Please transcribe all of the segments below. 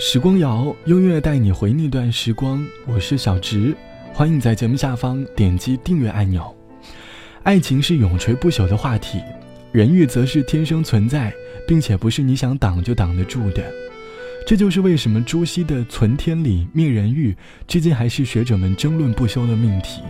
时光谣，音乐带你回那段时光。我是小植，欢迎在节目下方点击订阅按钮。爱情是永垂不朽的话题，人欲则是天生存在，并且不是你想挡就挡得住的。这就是为什么朱熹的“存天理，灭人欲”至今还是学者们争论不休的命题。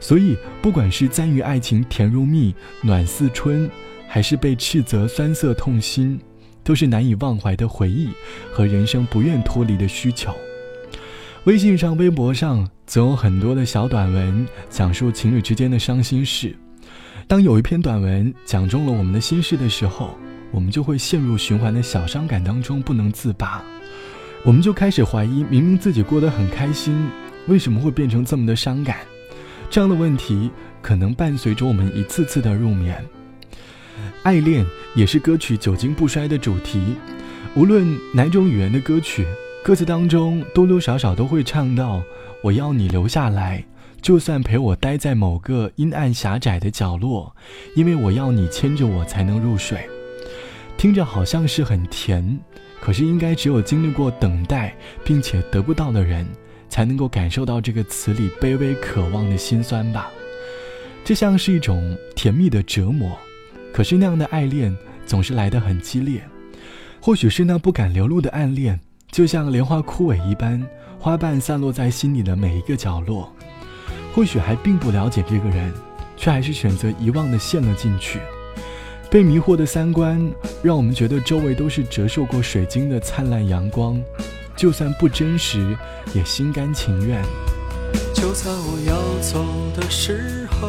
所以，不管是赞誉爱情甜如蜜、暖似春，还是被斥责酸涩痛心，都是难以忘怀的回忆和人生不愿脱离的需求。微信上、微博上总有很多的小短文，讲述情侣之间的伤心事。当有一篇短文讲中了我们的心事的时候，我们就会陷入循环的小伤感当中不能自拔。我们就开始怀疑，明明自己过得很开心，为什么会变成这么的伤感？这样的问题可能伴随着我们一次次的入眠。爱恋也是歌曲久经不衰的主题，无论哪种语言的歌曲，歌词当中多多少少都会唱到“我要你留下来，就算陪我待在某个阴暗狭窄的角落，因为我要你牵着我才能入睡”。听着好像是很甜，可是应该只有经历过等待并且得不到的人。才能够感受到这个词里卑微渴望的心酸吧，这像是一种甜蜜的折磨，可是那样的爱恋总是来得很激烈。或许是那不敢流露的暗恋，就像莲花枯萎一般，花瓣散落在心里的每一个角落。或许还并不了解这个人，却还是选择遗忘的陷了进去。被迷惑的三观，让我们觉得周围都是折射过水晶的灿烂阳光。就算不真实，也心甘情愿。就在我要走的时候，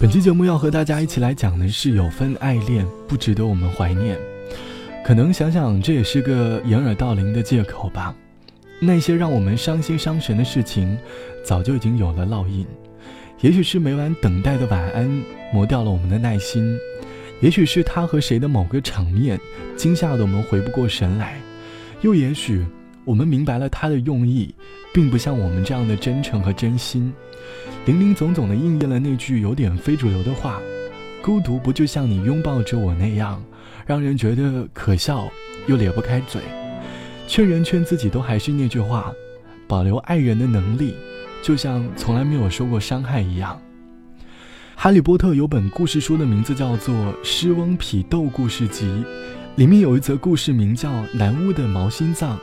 本期节目要和大家一起来讲的是，有份爱恋不值得我们怀念。可能想想，这也是个掩耳盗铃的借口吧。那些让我们伤心伤神的事情，早就已经有了烙印。也许是每晚等待的晚安磨掉了我们的耐心，也许是他和谁的某个场面惊吓得我们回不过神来，又也许我们明白了他的用意，并不像我们这样的真诚和真心，林林总总的应验了那句有点非主流的话：孤独不就像你拥抱着我那样，让人觉得可笑又咧不开嘴。劝人劝自己都还是那句话：保留爱人的能力，就像从来没有受过伤害一样。哈利波特有本故事书的名字叫做《狮翁匹斗故事集》，里面有一则故事名叫《南巫的毛心脏》。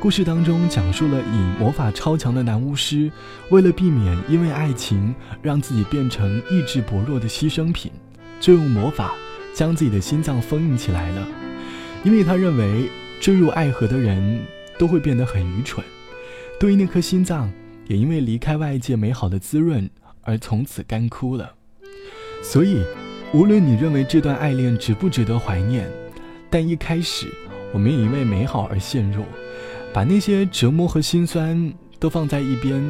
故事当中讲述了以魔法超强的男巫师，为了避免因为爱情让自己变成意志薄弱的牺牲品，就用魔法将自己的心脏封印起来了。因为他认为坠入爱河的人都会变得很愚蠢，对于那颗心脏也因为离开外界美好的滋润而从此干枯了。所以，无论你认为这段爱恋值不值得怀念，但一开始我们也因为美好而陷入，把那些折磨和心酸都放在一边，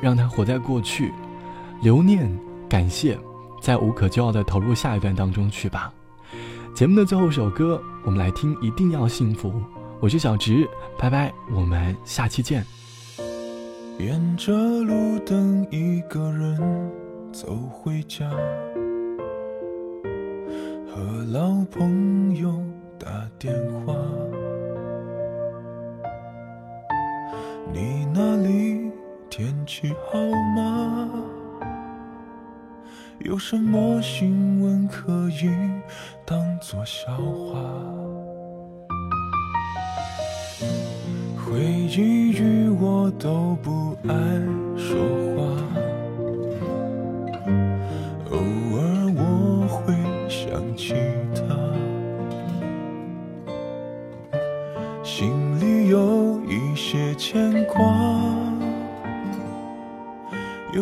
让它活在过去，留念、感谢，再无可救药的投入下一段当中去吧。节目的最后一首歌，我们来听《一定要幸福》。我是小直，拜拜，我们下期见。沿着路灯，一个人走回家。和老朋友打电话，你那里天气好吗？有什么新闻可以当作笑话？回忆与我都不爱说话。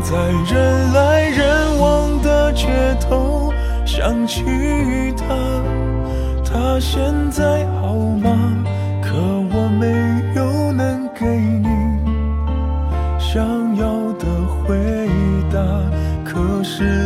在人来人往的街头，想起他，他现在好吗？可我没有能给你想要的回答，可是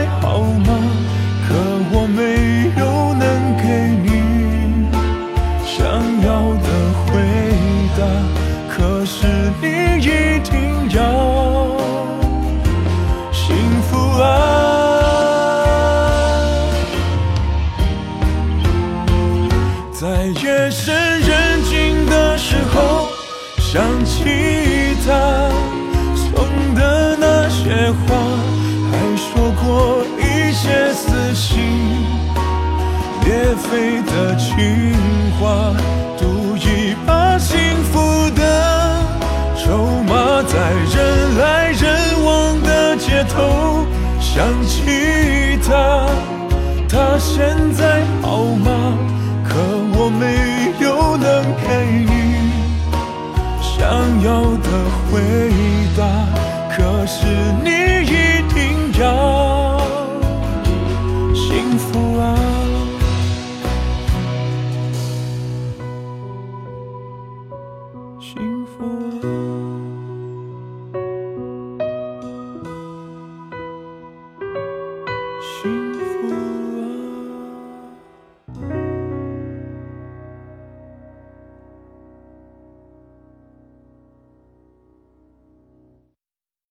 些话，还说过一些撕心裂肺的情话，赌一把幸福的筹码，在人来人往的街头想起他，他现在好吗？可我没有。能给你想要的回答，可是你一定要幸福啊！幸福啊！